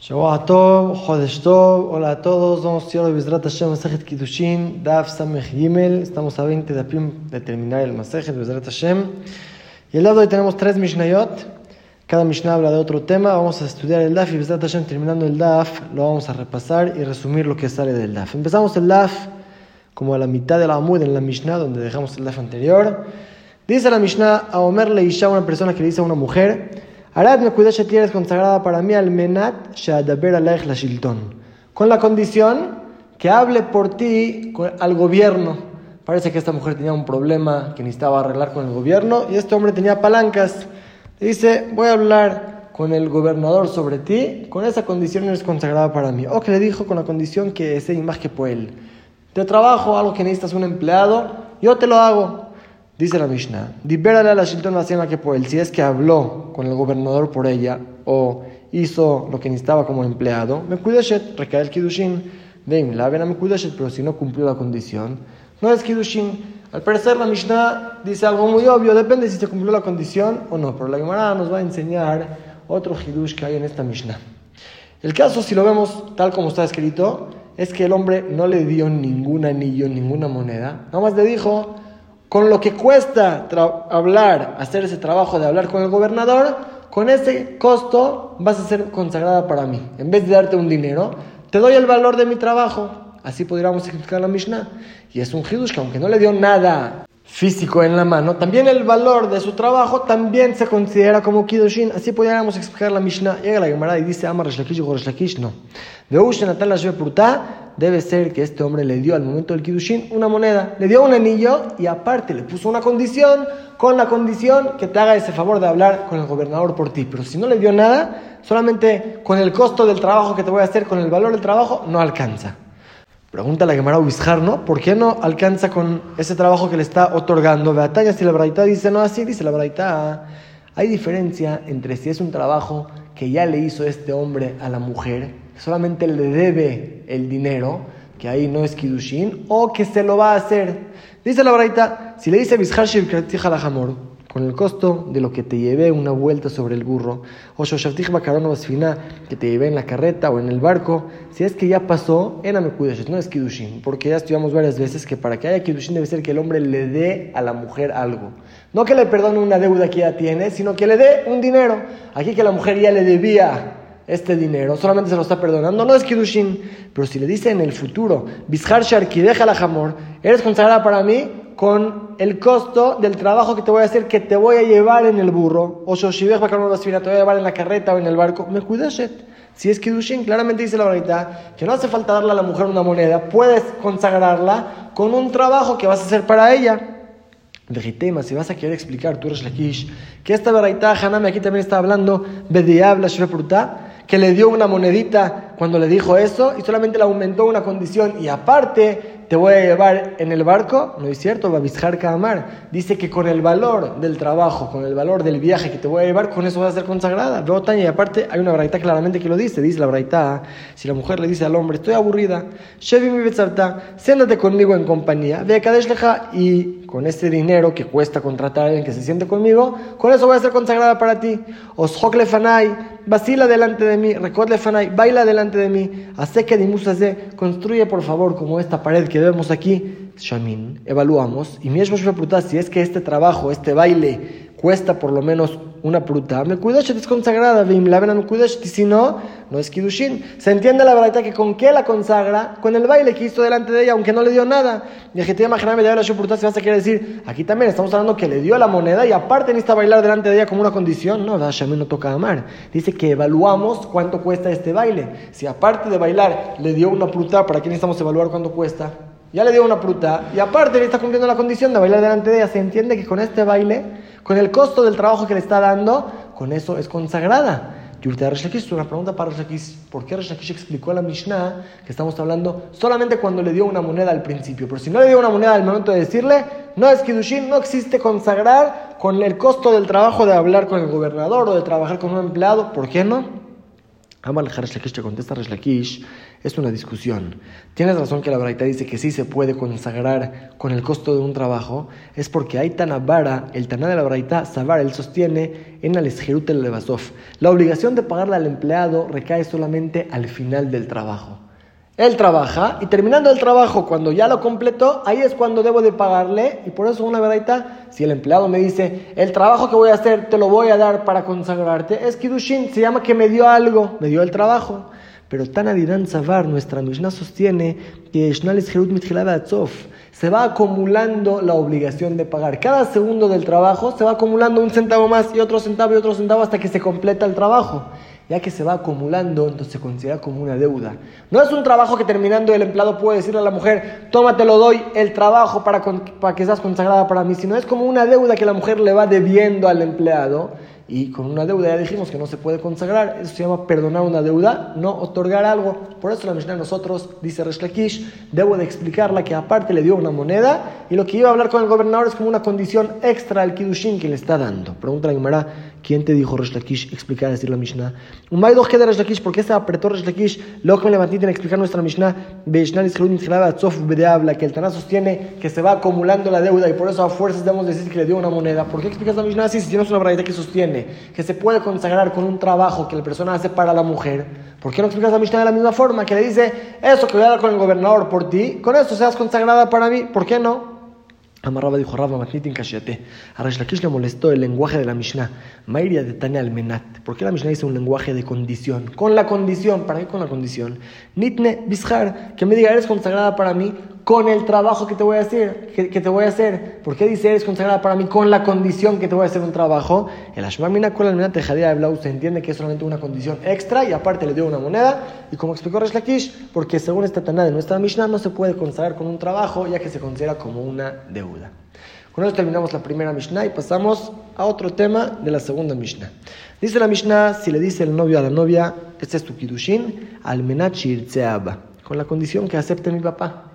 Shabbat Tov, Jodesh Tov, hola a todos, vamos a estudiar Bezrat Hashem Masejet Kiddushin, Daf Samech Gimel, estamos a 20 de Apim de terminar el Masejet Bezrat Hashem. Y el lado de hoy tenemos tres Mishnayot, cada Mishnah habla de otro tema, vamos a estudiar el Daf y Bezrat Hashem terminando el Daf, lo vamos a repasar y resumir lo que sale del Daf. Empezamos el Daf como a la mitad de la Amud en la Mishnah, donde dejamos el Daf anterior. Dice la Mishnah, a Omer Leisha, una persona que le dice a una mujer, Arad me cuida es consagrada para mí al menat shadaber aleich la. Con la condición que hable por ti al gobierno. Parece que esta mujer tenía un problema que necesitaba arreglar con el gobierno y este hombre tenía palancas. dice, voy a hablar con el gobernador sobre ti, con esa condición eres consagrada para mí. O que le dijo con la condición que más que por él. Te trabajo, algo que necesitas un empleado, yo te lo hago. Dice la Mishnah, libérale a la Shilton la que por él, si es que habló con el gobernador por ella o hizo lo que necesitaba como empleado, me cuidashet, recae el Kidushin, ven, la me cuidashet, pero si no cumplió la condición, no es Kidushin. Al parecer la Mishnah dice algo muy obvio, depende si se cumplió la condición o no, pero la Gemara nos va a enseñar otro Hidush que hay en esta Mishnah. El caso, si lo vemos tal como está escrito, es que el hombre no le dio ningún anillo, ninguna moneda, nada más le dijo, con lo que cuesta hablar, hacer ese trabajo de hablar con el gobernador, con ese costo vas a ser consagrada para mí. En vez de darte un dinero, te doy el valor de mi trabajo. Así podríamos explicar la Mishnah. Y es un hidush que aunque no le dio nada físico en la mano, también el valor de su trabajo también se considera como Kiddushin. Así podríamos explicar la Mishnah. Llega la Gemara y dice, Amar Reshlakish o Reshlakish, no. De Natal la debe ser que este hombre le dio al momento del Kiddushin una moneda, le dio un anillo y aparte le puso una condición, con la condición que te haga ese favor de hablar con el gobernador por ti. Pero si no le dio nada, solamente con el costo del trabajo que te voy a hacer, con el valor del trabajo, no alcanza. Pregunta la Gemara Ubizjar, ¿no? ¿Por qué no alcanza con ese trabajo que le está otorgando? Beataña, si la Braita dice no así, dice la Braita. Hay diferencia entre si es un trabajo que ya le hizo este hombre a la mujer solamente le debe el dinero, que ahí no es Kidushin, o que se lo va a hacer. Dice la Braita, si le dice la con el costo de lo que te llevé una vuelta sobre el burro, o que te llevé en la carreta o en el barco, si es que ya pasó, no es Kidushin, porque ya estudiamos varias veces que para que haya Kidushin debe ser que el hombre le dé a la mujer algo. No que le perdone una deuda que ya tiene, sino que le dé un dinero. Aquí que la mujer ya le debía este dinero, solamente se lo está perdonando, no es Kidushin, pero si le dice en el futuro, Bishar Sharki, deja la jamor, eres consagrada para mí con el costo del trabajo que te voy a hacer, que te voy a llevar en el burro, o Shoshibech te voy a llevar en la carreta o en el barco, me cuidashet. Si es Kidushin, claramente dice la verdad que no hace falta darle a la mujer una moneda, puedes consagrarla con un trabajo que vas a hacer para ella. Vejitema, si vas a querer explicar, tú eres Lakish, que esta verdad, Haname aquí también está hablando, Bediabla Shvepruta, que le dio una monedita cuando le dijo eso y solamente le aumentó una condición y aparte te voy a llevar en el barco, no es cierto, Babishar Kamar dice que con el valor del trabajo, con el valor del viaje que te voy a llevar, con eso vas a ser consagrada. Veo y aparte hay una braita claramente que lo dice, dice la braita, si la mujer le dice al hombre, estoy aburrida, Shevi mi siéntate conmigo en compañía, ve a y con ese dinero que cuesta contratar a alguien que se siente conmigo, con eso voy a ser consagrada para ti. Oshok fanai, vacila delante de mí, recordle fanai, baila delante de mí, hace que de construye por favor como esta pared que vemos aquí, Shamin, evaluamos, y mi si es que este trabajo, este baile, cuesta por lo menos una pruta, me cuidash es consagrada, vim me cuidash, si no, no es kidushin. Se entiende la verdad que con qué la consagra, con el baile que hizo delante de ella, aunque no le dio nada. Y el me dio la pruta, si vas a querer decir, aquí también estamos hablando que le dio la moneda y aparte necesita bailar delante de ella como una condición. No, Shamin no toca amar. Dice que evaluamos cuánto cuesta este baile. Si aparte de bailar le dio una pruta, ¿para qué necesitamos evaluar cuánto cuesta? Ya le dio una pruta y aparte le está cumpliendo la condición de bailar delante de ella. Se entiende que con este baile, con el costo del trabajo que le está dando, con eso es consagrada. Y es una pregunta para Reshakish. ¿Por qué Reshakish explicó la Mishnah que estamos hablando solamente cuando le dio una moneda al principio? Pero si no le dio una moneda al momento de decirle, no es Kiddushin, no existe consagrar con el costo del trabajo de hablar con el gobernador o de trabajar con un empleado. ¿Por qué no? Harish Lakish te contesta Lakish, es una discusión. Tienes razón que la Braita dice que sí se puede consagrar con el costo de un trabajo, es porque hay Tanabara, el Taná de la Braita, Sabar, él sostiene en Esjerut el Levasov. La obligación de pagarle al empleado recae solamente al final del trabajo. Él trabaja y terminando el trabajo, cuando ya lo completó, ahí es cuando debo de pagarle. Y por eso una verdadita, si el empleado me dice, el trabajo que voy a hacer te lo voy a dar para consagrarte, es Kidushin, se llama que me dio algo, me dio el trabajo. Pero Tanadiran Zavar, nuestra Mishnah sostiene que se va acumulando la obligación de pagar. Cada segundo del trabajo se va acumulando un centavo más y otro centavo y otro centavo hasta que se completa el trabajo ya que se va acumulando, entonces se considera como una deuda. No es un trabajo que terminando el empleado puede decirle a la mujer, toma, te lo doy el trabajo para, que seas consagrada para mí, sino es como una deuda que la mujer le va debiendo al empleado y con una deuda ya dijimos que no se puede consagrar. Eso se llama perdonar una deuda, no otorgar algo. Por eso la Mishnah nosotros, dice Resh debo de explicarla que aparte le dio una moneda y lo que iba a hablar con el gobernador es como una condición extra al Kidushin que le está dando. Pregunta la Gemara, ¿quién te dijo Resh Lakish explicar, decir la Mishnah? Un dos que de Resh Lakish, ¿por qué se apretó Resh Lakish? Luego que me levanté en explicar nuestra Mishnah, habla que el Taná sostiene que se va acumulando la deuda y por eso a fuerzas debemos decir que le dio una moneda. ¿Por qué explicas la Mishnah así si tienes una verdad que sostiene? que se puede consagrar con un trabajo que la persona hace para la mujer, ¿por qué no explicas la Mishnah de la misma forma? Que le dice, eso que voy a dar con el gobernador por ti, con eso seas consagrada para mí, ¿por qué no? Amarraba dijo Rabba Matnitin Kashiate. A le molestó el lenguaje de la Mishnah. Mairia de Tane Almenat. ¿Por qué la Mishnah dice un lenguaje de condición? Con la condición. ¿Para qué con la condición? Nitne Bishar. Que me diga, eres consagrada para mí con el trabajo que te voy a hacer. Que, te voy a hacer. ¿Por qué dice eres consagrada para mí con la condición que te voy a hacer un trabajo? El Ashmamina con la Almenat de Blau se entiende que es solamente una condición extra y aparte le dio una moneda. Y como explicó Resh Lakish, porque según esta Taná de nuestra Mishnah no se puede consagrar con un trabajo ya que se considera como una deuda. Con esto terminamos la primera Mishnah y pasamos a otro tema de la segunda Mishnah. Dice la Mishnah, si le dice el novio a la novia, este es tu Kidushin, al con la condición que acepte mi papá.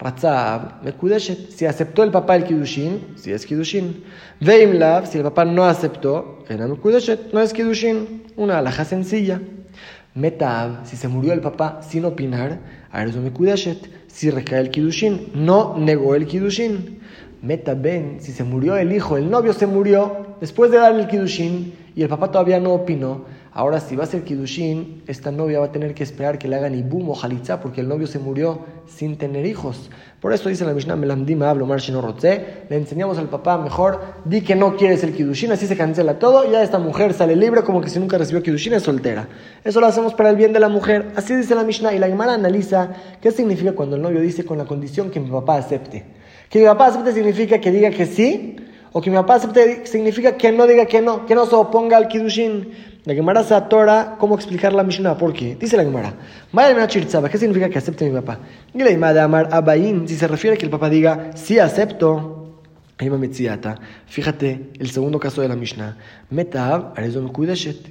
Ratzab, Mekudeshet, si aceptó el papá el Kidushin, si es Kidushin. Veimlav, si el papá no aceptó, era Mekudeshet, no es Kidushin. Una alhaja sencilla. Metab, si se murió el papá sin opinar, me Mekudeshet si recae el Kidushin. No negó el Kidushin. Meta Ben, si se murió el hijo, el novio se murió después de darle el Kidushin y el papá todavía no opinó. Ahora, si va a ser Kidushin, esta novia va a tener que esperar que le hagan Ibum o Jalitza porque el novio se murió sin tener hijos. Por eso dice la Mishnah, Melamdim hablo no Rotze, le enseñamos al papá, mejor di que no quieres el Kidushin, así se cancela todo y ya esta mujer sale libre como que si nunca recibió Kidushin es soltera. Eso lo hacemos para el bien de la mujer. Así dice la Mishnah y la Gemara analiza qué significa cuando el novio dice con la condición que mi papá acepte. Que mi papá acepte significa que diga que sí o que mi papá acepte significa que no diga que no, que no se oponga al Kidushin. La Gemara se atora cómo explicar la Mishnah. ¿Por qué? Dice la Gemara. ¿Qué significa que acepte mi papá? Y la Amar Abayin, si se refiere a que el papá diga, sí acepto. Fíjate el segundo caso de la Mishnah. Metab,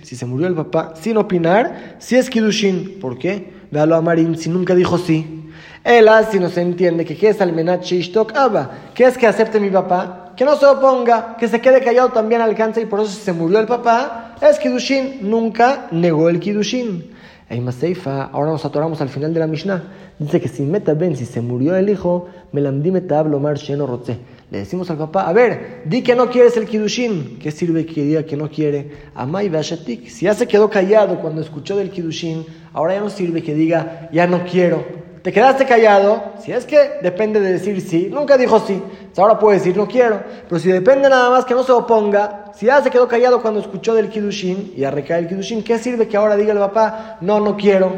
Si se murió el papá sin opinar, si es Kidushin. ¿Por qué? Véalo a Marín si nunca dijo sí. Él si no se entiende que es Almenat Shishtok Abba. ¿Qué es que acepte mi papá? Que no se oponga, que se quede callado también alcanza y por eso si se murió el papá, es Kidushin, nunca negó el Kidushin. Seifa, ahora nos atoramos al final de la Mishnah. Dice que si meta ben, se murió el hijo, melamdi metab mar sheno rotze. Le decimos al papá, a ver, di que no quieres el Kidushin. ¿Qué sirve que diga que no quiere? Amai Vashatik. Si ya se quedó callado cuando escuchó del Kidushin, ahora ya no sirve que diga, ya no quiero te quedaste callado, si es que depende de decir sí, nunca dijo sí, ahora puede decir no quiero, pero si depende nada más que no se oponga, si ya se quedó callado cuando escuchó del Kidushin y ya recae el Kidushin, ¿qué sirve que ahora diga el papá, no, no quiero?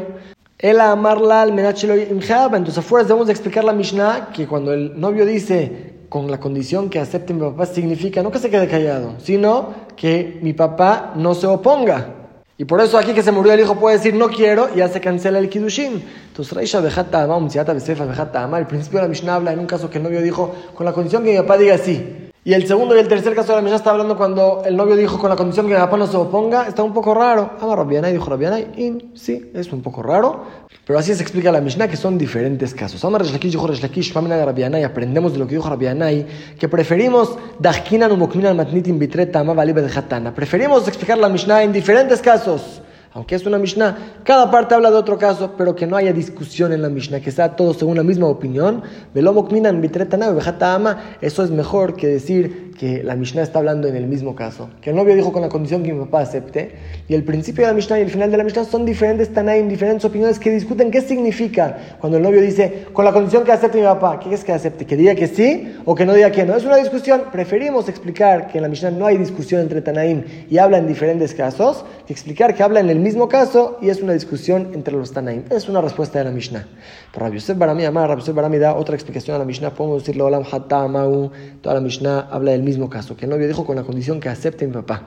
El amarla al menachelo entonces afuera debemos de explicar la Mishnah que cuando el novio dice con la condición que acepte mi papá significa no que se quede callado, sino que mi papá no se oponga. Y por eso aquí que se murió el hijo puede decir no quiero y ya se cancela el kidushin. Entonces, Reisha Bejata Ama, Umziata Besefa Bejata Ama, el principio de la Mishnah habla en un caso que el novio dijo con la condición que mi papá diga sí. Y el segundo y el tercer caso de la Mishnah está hablando cuando el novio dijo con la condición que mi papá no se oponga, está un poco raro. Ama Rabianay dijo Rabianay, sí, es un poco raro. Pero así se explica la Mishnah que son diferentes casos. Amar Reshlakish dijo Reshlakish, Famina de Rabianay, aprendemos de lo que dijo Rabianay, que preferimos Dajkinan Umokminan Matnitin Bitreta Ama de Hatana. Preferimos explicar la Mishnah en diferentes casos. Aunque es una Mishnah, cada parte habla de otro caso, pero que no haya discusión en la Mishnah, que sea todo según la misma opinión. Eso es mejor que decir que la Mishnah está hablando en el mismo caso. Que el novio dijo con la condición que mi papá acepte. Y el principio de la Mishnah y el final de la Mishnah son diferentes Tanaim, diferentes opiniones que discuten qué significa cuando el novio dice con la condición que acepte mi papá. ¿Qué es que acepte? ¿Que diga que sí o que no diga que no? Es una discusión. Preferimos explicar que en la Mishnah no hay discusión entre Tanaim y habla en diferentes casos, que explicar que habla en el mismo caso y es una discusión entre los Tanaim. Es una respuesta de la Mishnah. Pero Rabbi Yosef Barami Amar, Rabbi Yosef Barami da otra explicación a la Mishnah. Podemos decirle Olam Hatta Toda la Mishnah habla del mismo caso. Que el novio dijo con la condición que acepte mi papá.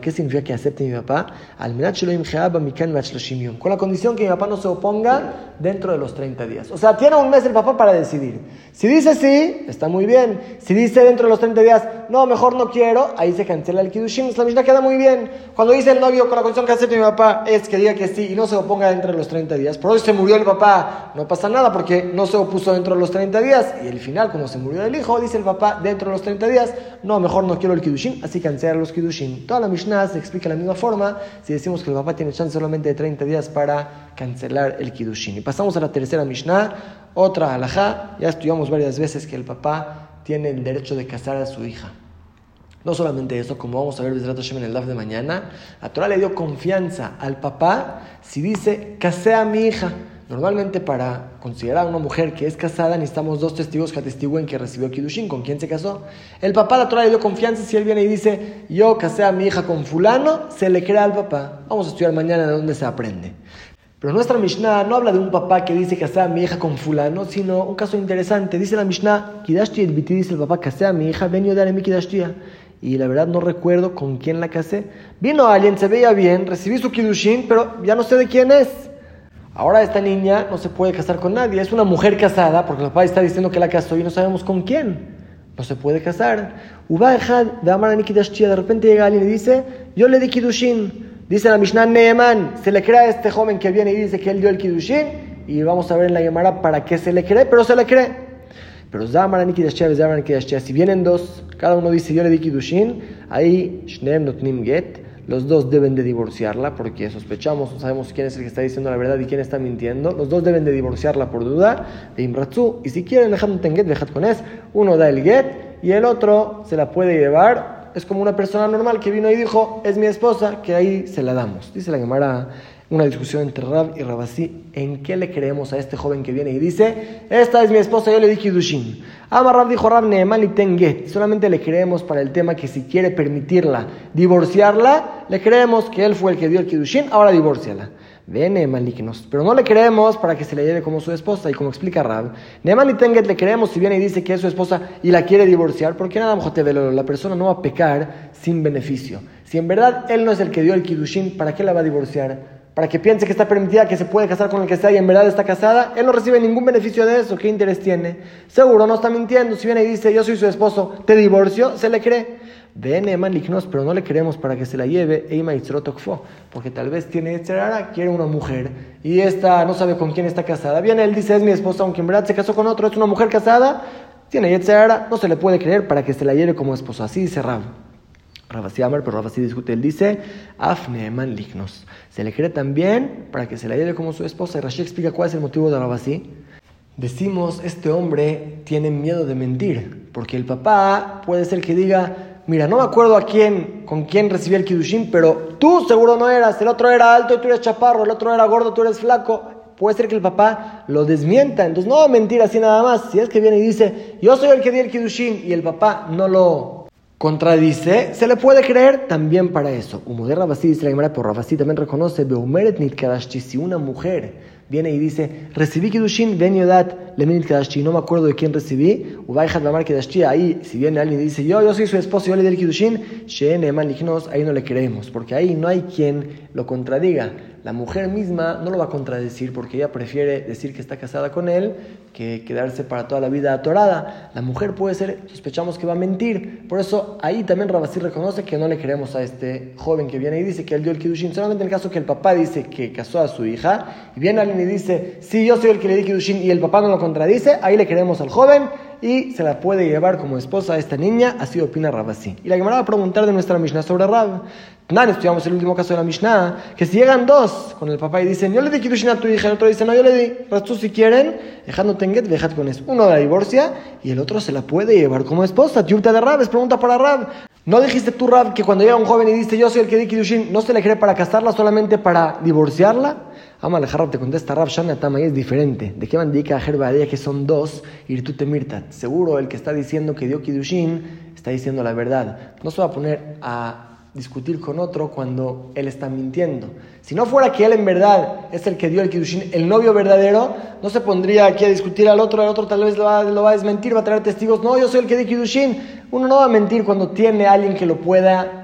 ¿Qué significa que acepte mi papá? Con la condición que mi papá no se oponga dentro de los 30 días. O sea, tiene un mes el papá para decidir. Si dice sí, está muy bien. Si dice dentro de los 30 días, no, mejor no quiero, ahí se cancela el Kiddushin. La Mishnah queda muy bien. Cuando dice el novio con la condición que acepte mi papá, es que diga que sí y no se oponga dentro de los 30 días. Por hoy se murió el papá, no pasa nada porque no se opuso dentro de los 30 días. Y el final, cuando se murió el hijo, dice el papá dentro de los 30 días, no, mejor no quiero el Kiddushin, así cancela los Kiddushin. Toda la Mishnah se explica de la misma forma si decimos que el papá tiene chance solamente de 30 días para cancelar el Kiddushin. Y pasamos a la tercera Mishnah, otra alajá. Ya estudiamos varias veces que el papá tiene el derecho de casar a su hija. No solamente eso, como vamos a ver en el DAF de mañana, la Torah le dio confianza al papá si dice, casé a mi hija. Normalmente para considerar a una mujer que es casada necesitamos dos testigos que atestiguen que recibió Kiddushin, con quién se casó. El papá la Torah le dio confianza si él viene y dice, yo casé a mi hija con fulano, se le crea al papá. Vamos a estudiar mañana de dónde se aprende. Pero nuestra Mishnah no habla de un papá que dice casé a mi hija con fulano, sino un caso interesante. Dice la Mishnah, Kidashti el dice el papá, casé a mi hija, ven yo daré mi y la verdad no recuerdo con quién la casé. Vino alguien, se veía bien, recibí su Kiddushin, pero ya no sé de quién es. Ahora esta niña no se puede casar con nadie, es una mujer casada, porque el papá está diciendo que la casó y no sabemos con quién. No se puede casar. de repente llega alguien y dice, yo le di Kiddushin. Dice la Mishnah Neeman, se le cree a este joven que viene y dice que él dio el Kiddushin, y vamos a ver en la llamada para qué se le cree, pero se le cree. Pero si vienen dos, cada uno dice yo le di Kiddushin, ahí Shneem Notnim Get, los dos deben de divorciarla porque sospechamos, no sabemos quién es el que está diciendo la verdad y quién está mintiendo. Los dos deben de divorciarla por duda de Imratzu. Y si quieren dejar un tenget, dejad con es, uno da el get y el otro se la puede llevar. Es como una persona normal que vino y dijo, es mi esposa, que ahí se la damos. Dice la Gemara una discusión entre Rab y Rabasí. ¿En qué le creemos a este joven que viene y dice, esta es mi esposa, yo le di Kiddushin? Ama Rab dijo Rab Neeman y Tenget. Solamente le creemos para el tema que si quiere permitirla, divorciarla, le creemos que él fue el que dio el Kiddushin, ahora divórciala. Ve malignos. Pero no le creemos para que se le lleve como su esposa. Y como explica Rab, Neeman y Tenget le creemos si viene y dice que es su esposa y la quiere divorciar, porque nada, la persona no va a pecar sin beneficio. Si en verdad él no es el que dio el Kiddushin, ¿para qué la va a divorciar? Para que piense que está permitida, que se puede casar con el que sea y en verdad está casada, él no recibe ningún beneficio de eso. ¿Qué interés tiene? Seguro no está mintiendo. Si viene y dice, yo soy su esposo, te divorcio, se le cree. Ven, malignos, pero no le queremos para que se la lleve Eima porque tal vez tiene Etzerara, quiere una mujer y esta no sabe con quién está casada. Viene, él dice, es mi esposa, aunque en verdad se casó con otro, es una mujer casada, tiene Etzerara, no se le puede creer para que se la lleve como esposo. Así cerrado. Rabasí Amar, pero Rabasí discute, él dice, Afneeman lignos. Se le cree también para que se la lleve como su esposa. Y Rashi explica cuál es el motivo de Rabasí. Decimos, este hombre tiene miedo de mentir, porque el papá puede ser que diga, mira, no me acuerdo a quién, con quién recibí el Kiddushin, pero tú seguro no eras, el otro era alto y tú eres chaparro, el otro era gordo, tú eres flaco. Puede ser que el papá lo desmienta, entonces no va a mentir así nada más. Si es que viene y dice, yo soy el que di el Kiddushin y el papá no lo contradice, se le puede creer también para eso. Umuder Rabasi dice la Gemara, por Rabasi también reconoce, si una mujer viene y dice, recibí Kiddushin, ben yodat, leminit kadashti, no me acuerdo de quién recibí, ubayhat mamar kadashti, ahí, si viene alguien y dice, yo, yo soy su esposo, yo le di el Kiddushin, sheen eman ahí no le creemos, porque ahí no hay quien lo contradiga. La mujer misma no lo va a contradecir porque ella prefiere decir que está casada con él que quedarse para toda la vida atorada. La mujer puede ser, sospechamos que va a mentir. Por eso ahí también Rabasí reconoce que no le creemos a este joven que viene y dice que él dio el Kiddushin. Solamente en el caso que el papá dice que casó a su hija y viene alguien y dice, sí, yo soy el que le di Kidushin y el papá no lo contradice, ahí le queremos al joven y se la puede llevar como esposa a esta niña, así opina Rabasí. Y la Gemara va a preguntar de nuestra Mishnah sobre Rab. Nan, estudiamos el último caso de la Mishnah, que si llegan dos con el papá y dicen, yo le di Kidushin a tu hija, el otro dice, no, yo le di, tú si quieren, dejando tenget, dejad con eso. Uno la divorcia y el otro se la puede llevar como esposa. Tiurta de Rab, es pregunta para Rab. ¿No dijiste tú, Rab, que cuando llega un joven y dice, yo soy el que di Kidushin, no se le cree para casarla, solamente para divorciarla? Ama Rab te contesta Rab Shana y es diferente. ¿De qué indica a que son dos y tú te mirtat? Seguro el que está diciendo que dio Kidushin está diciendo la verdad. No se va a poner a discutir con otro cuando él está mintiendo. Si no fuera que él en verdad es el que dio el Kidushin, el novio verdadero, no se pondría aquí a discutir al otro, el otro tal vez lo va, a desmentir, va a traer testigos. No, yo soy el que dio Kidushin. Uno no va a mentir cuando tiene alguien que lo pueda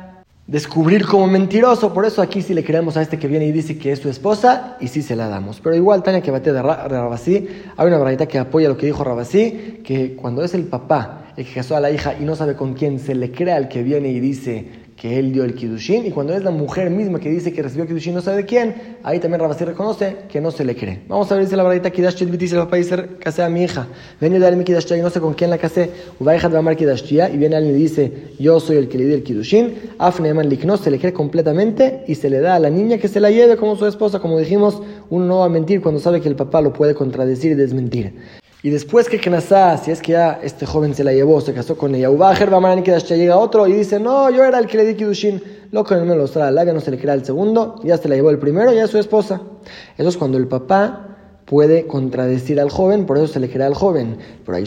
descubrir como mentiroso. Por eso aquí sí le creemos a este que viene y dice que es su esposa y sí se la damos. Pero igual, Tania que bate de Rabasí, hay una verdad que apoya lo que dijo Rabasí, que cuando es el papá el que casó a la hija y no sabe con quién, se le crea al que viene y dice que él dio el Kidushin, y cuando es la mujer misma que dice que recibió el Kidushin no sabe de quién, ahí también Rabasí reconoce que no se le cree. Vamos a ver, dice la verdadita Kidash dice el papá dice, casé a mi hija, ven a darle mi Kidash y no sé con quién la casé, dejar de amar Kidash y viene alguien y dice, yo soy el que le di el Kidushin, Afneman no se le cree completamente y se le da a la niña que se la lleve como su esposa, como dijimos, uno no va a mentir cuando sabe que el papá lo puede contradecir y desmentir. Y después que Kenazá, si es que ya este joven se la llevó, se casó con ella, Ubajer va que llega otro y dice, no, yo era el que le di Kidushin, loco no me lo la labia, no se le crea el segundo, ya se la llevó el primero, ya es su esposa. Eso es cuando el papá puede contradecir al joven, por eso se le crea al joven. Por ahí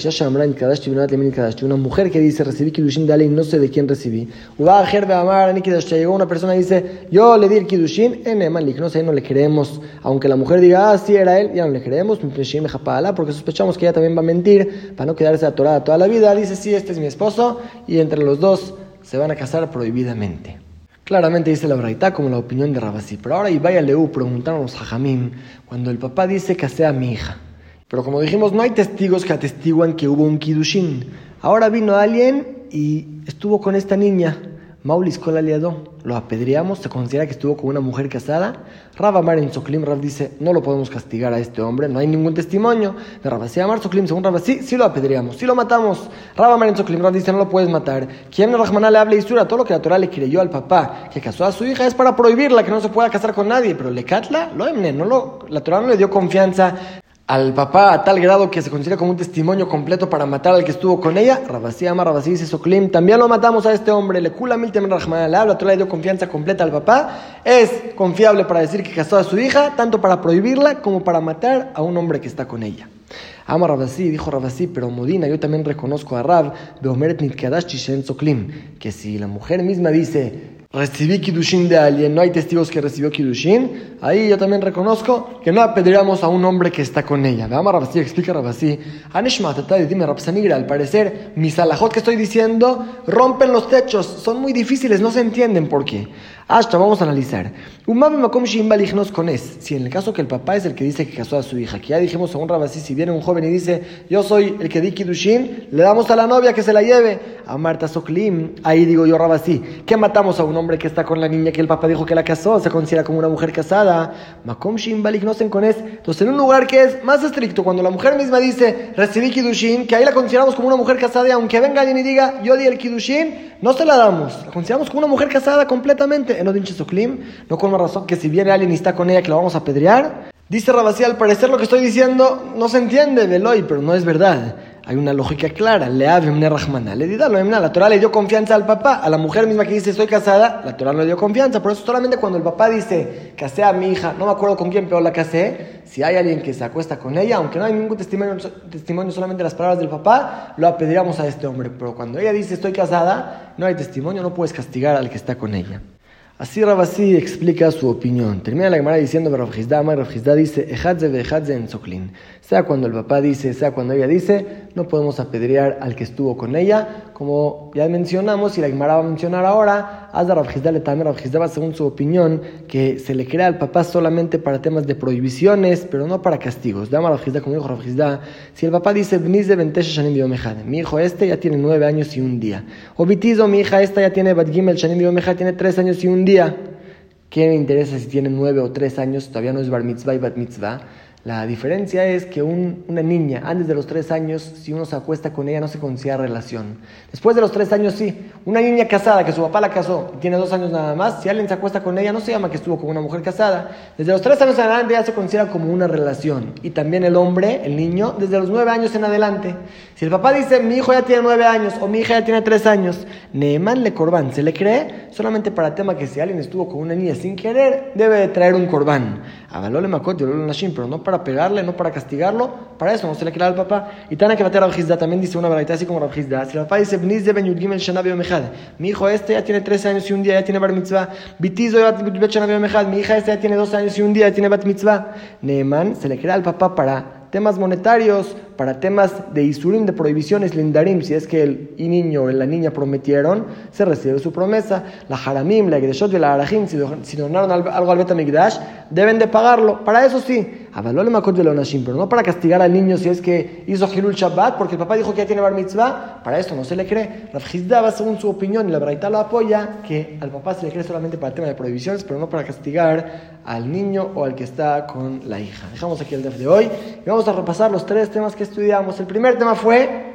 una mujer que dice recibí Kidushin de alguien, no sé de quién recibí. Llegó una persona y dice, yo le di el Kidushin en Emanlik, no sé, no le creemos. Aunque la mujer diga, ah, sí era él, ya no le creemos, porque sospechamos que ella también va a mentir para no quedarse atorada toda la vida. Dice, sí, este es mi esposo, y entre los dos se van a casar prohibidamente. Claramente dice la Braita como la opinión de Rabasí. Pero ahora Ibaya Leu preguntaron a Jajamim cuando el papá dice que sea mi hija. Pero como dijimos, no hay testigos que atestiguan que hubo un Kidushin. Ahora vino alguien y estuvo con esta niña. Maulis Kol aliado, lo apedreamos, se considera que estuvo con una mujer casada. Rav Amar en Soklim, Rav dice, no lo podemos castigar a este hombre, no hay ningún testimonio. De Rav Amar Soklim, según Rav, sí, sí lo apedreamos, sí lo matamos. Rav Amar en Soklim, Rav dice, no lo puedes matar. ¿Quién Rahmaná le habla Isura? Todo lo que la Torah le creyó al papá, que casó a su hija, es para prohibirla, que no se pueda casar con nadie. Pero le catla, lo emne, no lo, la Torah no le dio confianza al papá a tal grado que se considera como un testimonio completo para matar al que estuvo con ella, Rabasí ama, Rabasí dice Soklim, también lo matamos a este hombre, le kula mil rahman le habla, le dio confianza completa al papá, es confiable para decir que casó a su hija, tanto para prohibirla como para matar a un hombre que está con ella. Ama Rabasí, dijo Rabasí, pero Modina, yo también reconozco a Rab, Beomeret Soklim, que si la mujer misma dice, recibí Kidushin de alguien, no hay testigos que recibió Kidushin, ahí yo también reconozco que no apedreamos a un hombre que está con ella. Veamos Rabasí, explica Rabasí. dime Rapsanigra, al parecer mis alajot que estoy diciendo rompen los techos, son muy difíciles, no se entienden por qué. Hasta vamos a analizar. Si en el caso que el papá es el que dice que casó a su hija, que ya dijimos a un rabasí, si viene un joven y dice, yo soy el que di Kidushin, le damos a la novia que se la lleve. A Marta Soklim, ahí digo yo rabasí, que matamos a un hombre que está con la niña que el papá dijo que la casó, se considera como una mujer casada. Makom con es. Entonces, en un lugar que es más estricto, cuando la mujer misma dice, recibí Kidushin, que ahí la consideramos como una mujer casada, y aunque venga alguien y diga, yo di el Kidushin, no se la damos. La consideramos como una mujer casada completamente en Odin Suklim, no con una razón que si viene alguien y está con ella que lo vamos a apedrear. Dice Rabasí, al parecer lo que estoy diciendo no se entiende, Veloy, pero no es verdad. Hay una lógica clara. Le Rahmana. Le La Torah le dio confianza al papá. A la mujer misma que dice estoy casada, la Torah no le dio confianza. Por eso solamente cuando el papá dice casé a mi hija, no me acuerdo con quién, pero la casé, si hay alguien que se acuesta con ella, aunque no hay ningún testimonio, testimonio solamente las palabras del papá, lo apedreamos a este hombre. Pero cuando ella dice estoy casada, no hay testimonio, no puedes castigar al que está con ella. Así Rabasí explica su opinión. Termina la Gemara diciendo, Rabjizda, Rabjizda dice, Ejadze en Soklin. Sea cuando el papá dice, sea cuando ella dice, no podemos apedrear al que estuvo con ella. Como ya mencionamos, y la Gemara va a mencionar ahora, Hazda Rabjizda le también Rabjizda va según su opinión, que se le crea al papá solamente para temas de prohibiciones, pero no para castigos. Dama Rabjizda, como dijo Rabjizda, si el papá dice, mi hijo este ya tiene nueve años y un día. O Bitizo, mi hija esta ya tiene Badgimel Shanim tiene tres años y un día. ¿Qué me interesa si tiene nueve o tres años? Todavía no es bar mitzvah y bat mitzvah. La diferencia es que una niña, antes de los tres años, si uno se acuesta con ella, no se considera relación. Después de los tres años, sí. Una niña casada, que su papá la casó y tiene dos años nada más, si alguien se acuesta con ella, no se llama que estuvo con una mujer casada. Desde los tres años en adelante ya se considera como una relación. Y también el hombre, el niño, desde los nueve años en adelante. Si el papá dice, mi hijo ya tiene nueve años o mi hija ya tiene tres años, Neeman le corbán, se le cree solamente para tema que si alguien estuvo con una niña sin querer, debe de traer un corbán. Avalole makot y nashim, pero no para pegarle, no para castigarlo, para eso no se le crea al papá. Y Tana que bater a también dice una verdad así como Rabjizda. Si el papá dice, mi hijo este ya tiene 13 años y un día ya tiene bar mitzvah, bitizo mi hija este ya tiene dos años y un día ya tiene bat mitzvah. Neeman se le crea al papá para temas monetarios, para temas de isurim, de prohibiciones, lindarim, si es que el niño o la niña prometieron, se recibe su promesa. La haramim, la Gedeshot y la harajim, si donaron algo al Betamigdash, deben de pagarlo. Para eso sí. Pero no para castigar al niño si es que hizo Hilul Shabbat, porque el papá dijo que ya tiene bar mitzvah, para eso no se le cree. Rav va según su opinión, y la Braita lo apoya, que al papá se le cree solamente para el tema de prohibiciones, pero no para castigar al niño o al que está con la hija. Dejamos aquí el def de hoy y vamos a repasar los tres temas que estudiamos. El primer tema fue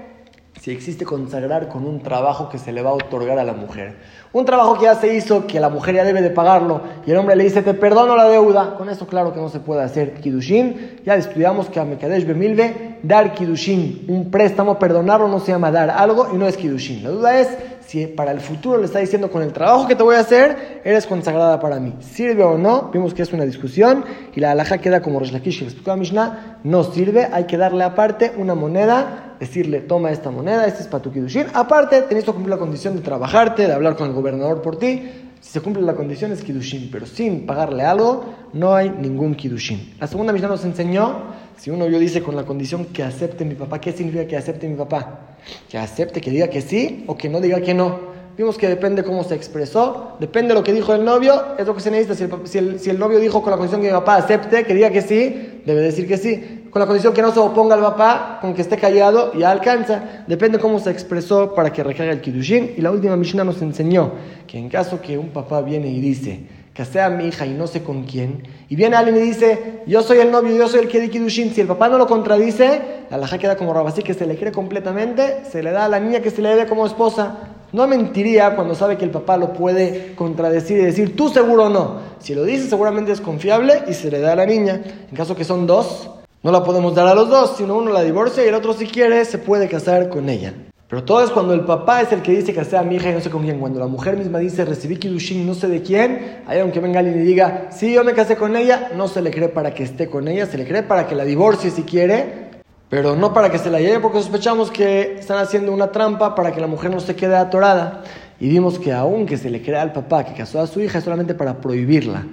si existe consagrar con un trabajo que se le va a otorgar a la mujer. Un trabajo que ya se hizo, que la mujer ya debe de pagarlo, y el hombre le dice, te perdono la deuda. Con eso claro que no se puede hacer kidushin. Ya estudiamos que a Mekadesh Bemilve, dar kidushin, un préstamo, perdonarlo no se llama dar algo y no es kidushin. La duda es si para el futuro le está diciendo, con el trabajo que te voy a hacer, eres consagrada para mí. ¿Sirve o no? Vimos que es una discusión y la alhaja queda como Rosh Lakish, que explicó a Mishnah, no sirve, hay que darle aparte una moneda, decirle, toma esta moneda, este es para tu kidushin. Aparte, tenés que cumplir la condición de trabajarte, de hablar con el gobernador por ti. Si se cumple la condición es kidushin, pero sin pagarle algo, no hay ningún kidushin. La segunda Mishnah nos enseñó si uno yo dice con la condición que acepte mi papá, ¿qué significa que acepte mi papá? Que acepte, que diga que sí o que no diga que no. Vimos que depende cómo se expresó, depende de lo que dijo el novio, es lo que se necesita. Si el, si el, novio dijo con la condición que mi papá acepte, que diga que sí, debe decir que sí. Con la condición que no se oponga al papá, con que esté callado, ya alcanza. Depende cómo se expresó para que recaiga el Kiddushin. Y la última Mishnah nos enseñó que en caso que un papá viene y dice, que sea mi hija y no sé con quién, y viene alguien y dice, yo soy el novio, yo soy el que di Kidushin, si el papá no lo contradice, la laja queda como así que se le quiere completamente, se le da a la niña que se le debe como esposa. No mentiría cuando sabe que el papá lo puede contradecir y decir, tú seguro no. Si lo dice, seguramente es confiable y se le da a la niña. En caso que son dos, no la podemos dar a los dos, sino uno la divorcia y el otro si quiere se puede casar con ella. Pero todo es cuando el papá es el que dice que sea mi hija y no sé con quién. Cuando la mujer misma dice recibí Kidushin no sé de quién, ahí aunque venga alguien y diga, sí, yo me casé con ella, no se le cree para que esté con ella, se le cree para que la divorcie si quiere, pero no para que se la lleve porque sospechamos que están haciendo una trampa para que la mujer no se quede atorada. Y vimos que aunque se le crea al papá que casó a su hija es solamente para prohibirla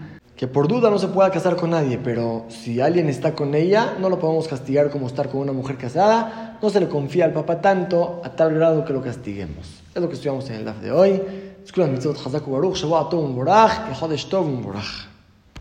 que por duda no se pueda casar con nadie, pero si alguien está con ella, no lo podemos castigar como estar con una mujer casada, no se le confía al papá tanto a tal grado que lo castiguemos. Es lo que estudiamos en el DAF de hoy.